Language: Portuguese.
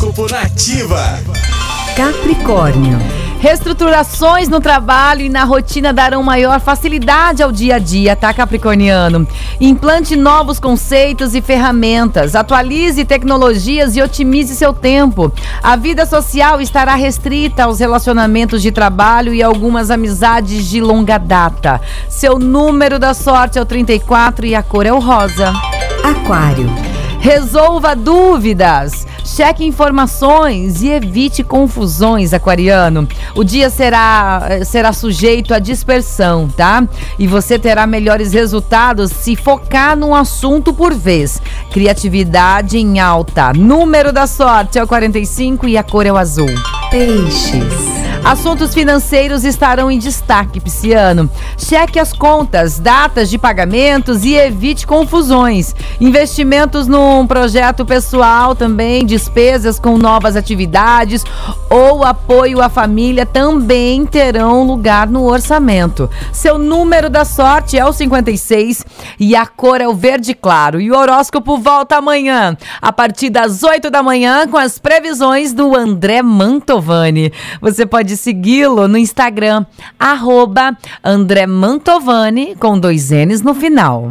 Horóscopo Nativa. Capricórnio. Reestruturações no trabalho e na rotina darão maior facilidade ao dia a dia, tá, Capricorniano? Implante novos conceitos e ferramentas, atualize tecnologias e otimize seu tempo. A vida social estará restrita aos relacionamentos de trabalho e algumas amizades de longa data. Seu número da sorte é o 34 e a cor é o rosa. Aquário. Resolva dúvidas. Cheque informações e evite confusões, aquariano. O dia será, será sujeito à dispersão, tá? E você terá melhores resultados se focar num assunto por vez. Criatividade em alta. Número da sorte é o 45 e a cor é o azul. Peixes. Assuntos financeiros estarão em destaque, Pisciano. Cheque as contas, datas de pagamentos e evite confusões. Investimentos num projeto pessoal também, despesas com novas atividades ou apoio à família também terão lugar no orçamento. Seu número da sorte é o 56 e a cor é o verde claro. E o horóscopo volta amanhã, a partir das 8 da manhã, com as previsões do André Mantovani. Você pode segui-lo no Instagram, arroba André Mantovani, com dois N's no final.